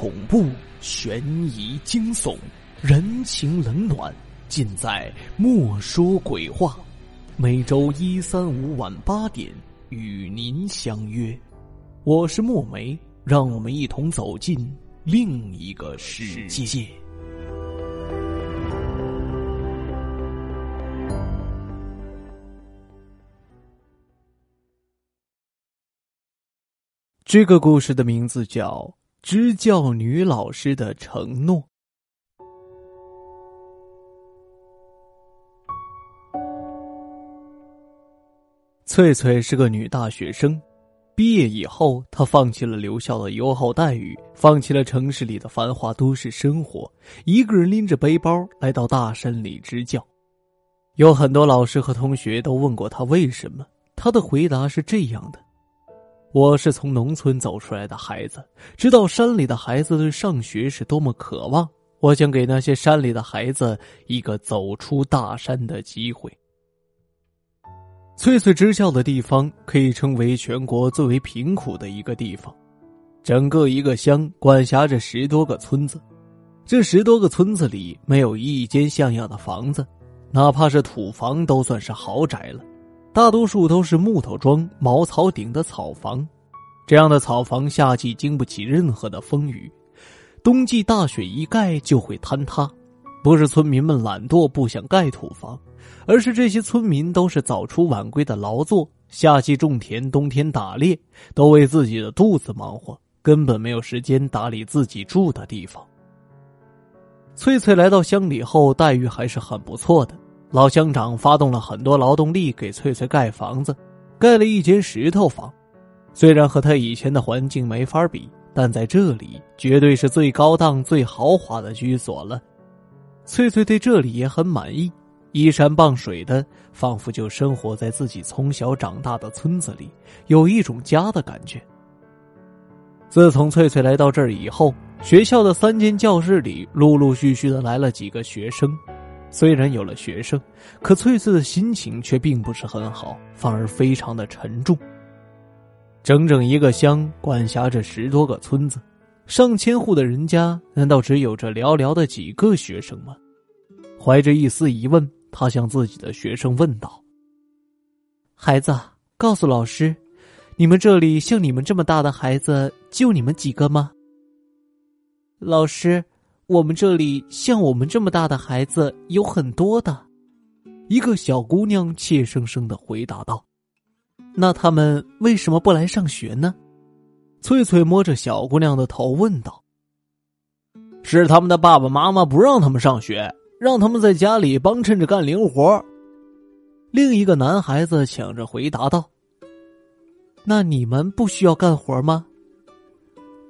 恐怖、悬疑、惊悚、人情冷暖，尽在《莫说鬼话》。每周一、三、五晚八点与您相约。我是墨梅，让我们一同走进另一个世界。这个故事的名字叫《支教女老师的承诺》。翠翠是个女大学生，毕业以后，她放弃了留校的优厚待遇，放弃了城市里的繁华都市生活，一个人拎着背包来到大山里支教。有很多老师和同学都问过她为什么，她的回答是这样的。我是从农村走出来的孩子，知道山里的孩子对上学是多么渴望。我想给那些山里的孩子一个走出大山的机会。翠翠支教的地方可以称为全国最为贫苦的一个地方，整个一个乡管辖着十多个村子，这十多个村子里没有一间像样的房子，哪怕是土房都算是豪宅了。大多数都是木头桩、茅草顶的草房，这样的草房夏季经不起任何的风雨，冬季大雪一盖就会坍塌。不是村民们懒惰不想盖土房，而是这些村民都是早出晚归的劳作，夏季种田，冬天打猎，都为自己的肚子忙活，根本没有时间打理自己住的地方。翠翠来到乡里后，待遇还是很不错的。老乡长发动了很多劳动力给翠翠盖房子，盖了一间石头房。虽然和他以前的环境没法比，但在这里绝对是最高档、最豪华的居所了。翠翠对这里也很满意，依山傍水的，仿佛就生活在自己从小长大的村子里，有一种家的感觉。自从翠翠来到这儿以后，学校的三间教室里陆陆续续的来了几个学生。虽然有了学生，可翠翠的心情却并不是很好，反而非常的沉重。整整一个乡管辖着十多个村子，上千户的人家，难道只有这寥寥的几个学生吗？怀着一丝疑问，他向自己的学生问道：“孩子，告诉老师，你们这里像你们这么大的孩子，就你们几个吗？”老师。我们这里像我们这么大的孩子有很多的，一个小姑娘怯生生的回答道：“那他们为什么不来上学呢？”翠翠摸着小姑娘的头问道：“是他们的爸爸妈妈不让他们上学，让他们在家里帮衬着干零活。”另一个男孩子抢着回答道：“那你们不需要干活吗？”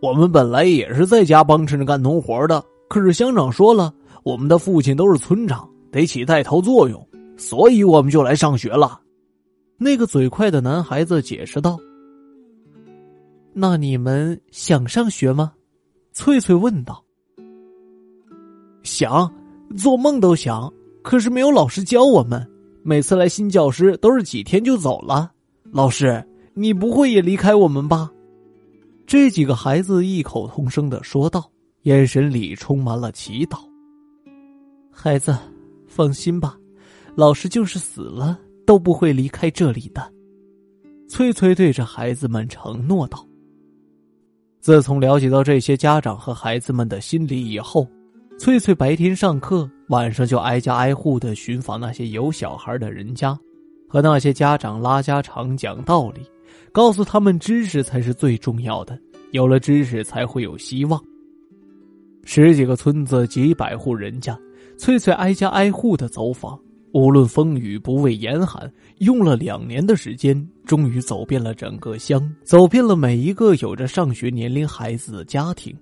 我们本来也是在家帮衬着干农活的。可是乡长说了，我们的父亲都是村长，得起带头作用，所以我们就来上学了。那个嘴快的男孩子解释道：“那你们想上学吗？”翠翠问道。“想，做梦都想。可是没有老师教我们，每次来新教师都是几天就走了。老师，你不会也离开我们吧？”这几个孩子异口同声的说道。眼神里充满了祈祷。孩子，放心吧，老师就是死了都不会离开这里的。翠翠对着孩子们承诺道。自从了解到这些家长和孩子们的心理以后，翠翠白天上课，晚上就挨家挨户的寻访那些有小孩的人家，和那些家长拉家常、讲道理，告诉他们知识才是最重要的，有了知识才会有希望。十几个村子，几百户人家，翠翠挨家挨户的走访，无论风雨不畏严寒，用了两年的时间，终于走遍了整个乡，走遍了每一个有着上学年龄孩子的家庭。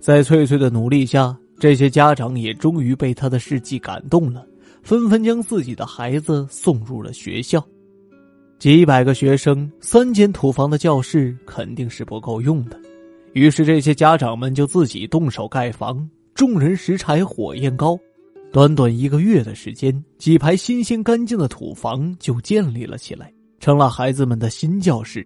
在翠翠的努力下，这些家长也终于被她的事迹感动了，纷纷将自己的孩子送入了学校。几百个学生，三间土房的教室肯定是不够用的。于是，这些家长们就自己动手盖房，众人拾柴火焰高。短短一个月的时间，几排新鲜干净的土房就建立了起来，成了孩子们的新教室。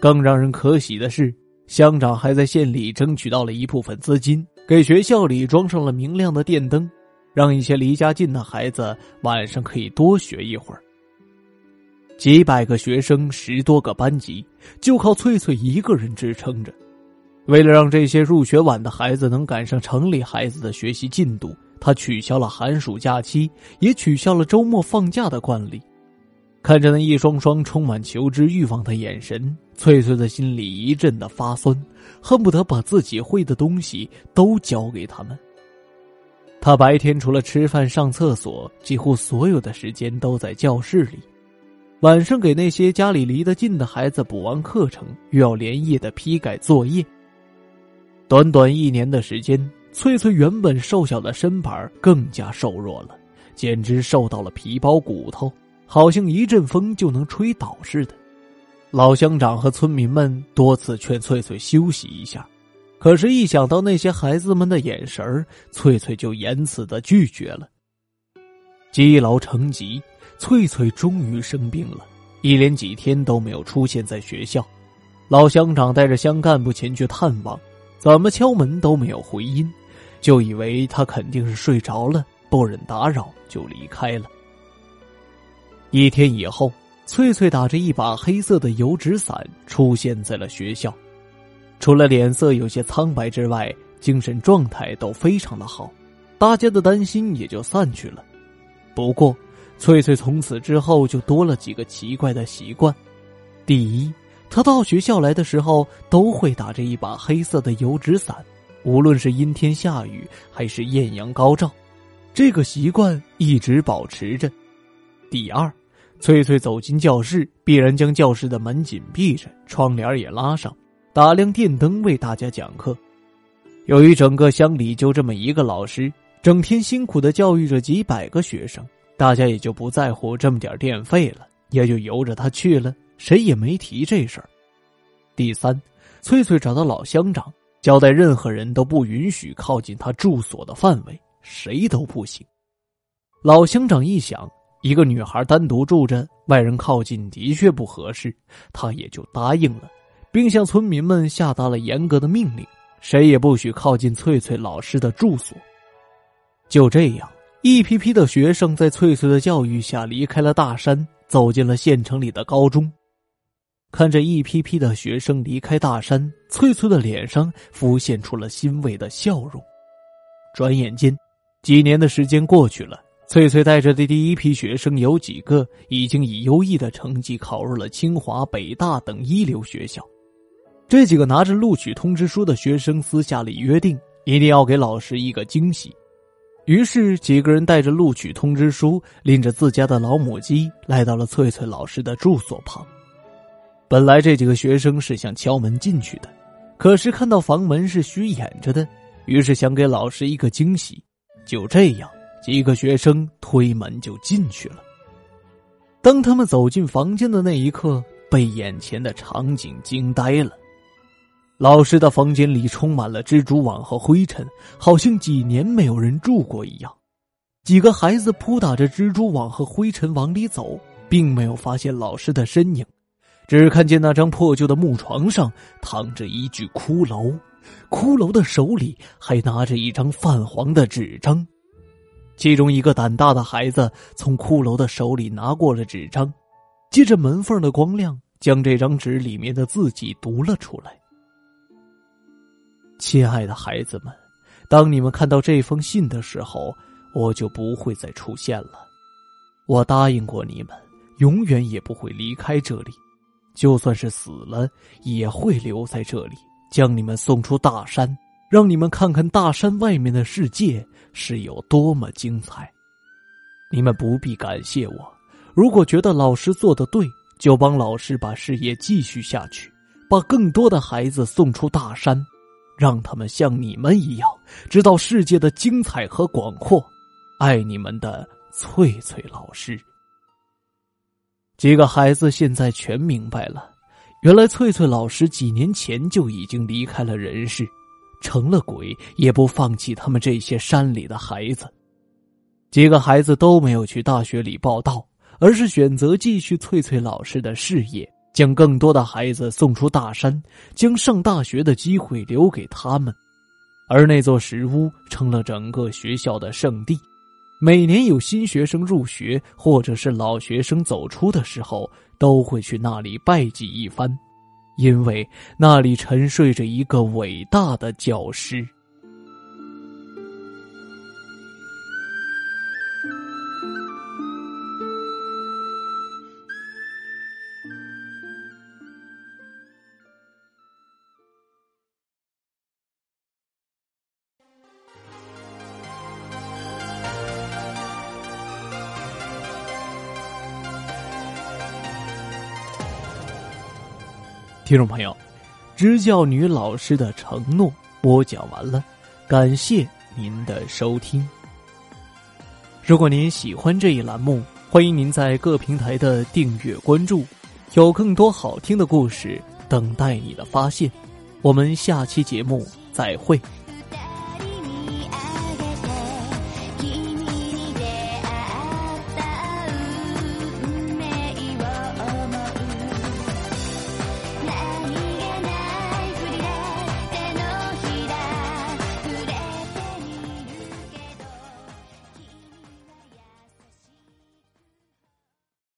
更让人可喜的是，乡长还在县里争取到了一部分资金，给学校里装上了明亮的电灯，让一些离家近的孩子晚上可以多学一会儿。几百个学生，十多个班级，就靠翠翠一个人支撑着。为了让这些入学晚的孩子能赶上城里孩子的学习进度，他取消了寒暑假期，也取消了周末放假的惯例。看着那一双双充满求知欲望的眼神，翠翠的心里一阵的发酸，恨不得把自己会的东西都教给他们。他白天除了吃饭、上厕所，几乎所有的时间都在教室里。晚上给那些家里离得近的孩子补完课程，又要连夜的批改作业。短短一年的时间，翠翠原本瘦小的身板更加瘦弱了，简直瘦到了皮包骨头。好像一阵风就能吹倒似的。老乡长和村民们多次劝翠翠休息一下，可是，一想到那些孩子们的眼神翠翠就严词的拒绝了。积劳成疾，翠翠终于生病了，一连几天都没有出现在学校。老乡长带着乡干部前去探望，怎么敲门都没有回音，就以为他肯定是睡着了，不忍打扰，就离开了。一天以后，翠翠打着一把黑色的油纸伞出现在了学校，除了脸色有些苍白之外，精神状态都非常的好，大家的担心也就散去了。不过，翠翠从此之后就多了几个奇怪的习惯：第一，他到学校来的时候都会打着一把黑色的油纸伞，无论是阴天下雨还是艳阳高照，这个习惯一直保持着。第二。翠翠走进教室，必然将教室的门紧闭着，窗帘也拉上，打亮电灯为大家讲课。由于整个乡里就这么一个老师，整天辛苦的教育着几百个学生，大家也就不在乎这么点电费了，也就由着他去了，谁也没提这事儿。第三，翠翠找到老乡长，交代任何人都不允许靠近他住所的范围，谁都不行。老乡长一想。一个女孩单独住着，外人靠近的确不合适，他也就答应了，并向村民们下达了严格的命令：谁也不许靠近翠翠老师的住所。就这样，一批批的学生在翠翠的教育下离开了大山，走进了县城里的高中。看着一批批的学生离开大山，翠翠的脸上浮现出了欣慰的笑容。转眼间，几年的时间过去了。翠翠带着的第一批学生，有几个已经以优异的成绩考入了清华、北大等一流学校。这几个拿着录取通知书的学生私下里约定，一定要给老师一个惊喜。于是，几个人带着录取通知书，拎着自家的老母鸡，来到了翠翠老师的住所旁。本来这几个学生是想敲门进去的，可是看到房门是虚掩着的，于是想给老师一个惊喜。就这样。几个学生推门就进去了。当他们走进房间的那一刻，被眼前的场景惊呆了。老师的房间里充满了蜘蛛网和灰尘，好像几年没有人住过一样。几个孩子扑打着蜘蛛网和灰尘往里走，并没有发现老师的身影，只看见那张破旧的木床上躺着一具骷髅，骷髅的手里还拿着一张泛黄的纸张。其中一个胆大的孩子从骷髅的手里拿过了纸张，借着门缝的光亮，将这张纸里面的字迹读了出来。亲爱的孩子们，当你们看到这封信的时候，我就不会再出现了。我答应过你们，永远也不会离开这里，就算是死了，也会留在这里，将你们送出大山。让你们看看大山外面的世界是有多么精彩。你们不必感谢我，如果觉得老师做的对，就帮老师把事业继续下去，把更多的孩子送出大山，让他们像你们一样知道世界的精彩和广阔。爱你们的翠翠老师。几个孩子现在全明白了，原来翠翠老师几年前就已经离开了人世。成了鬼也不放弃他们这些山里的孩子。几个孩子都没有去大学里报道，而是选择继续翠翠老师的事业，将更多的孩子送出大山，将上大学的机会留给他们。而那座石屋成了整个学校的圣地，每年有新学生入学或者是老学生走出的时候，都会去那里拜祭一番，因为那里沉睡着一个伟大的教师。听众朋友，支教女老师的承诺播讲完了，感谢您的收听。如果您喜欢这一栏目，欢迎您在各平台的订阅关注，有更多好听的故事等待你的发现。我们下期节目再会。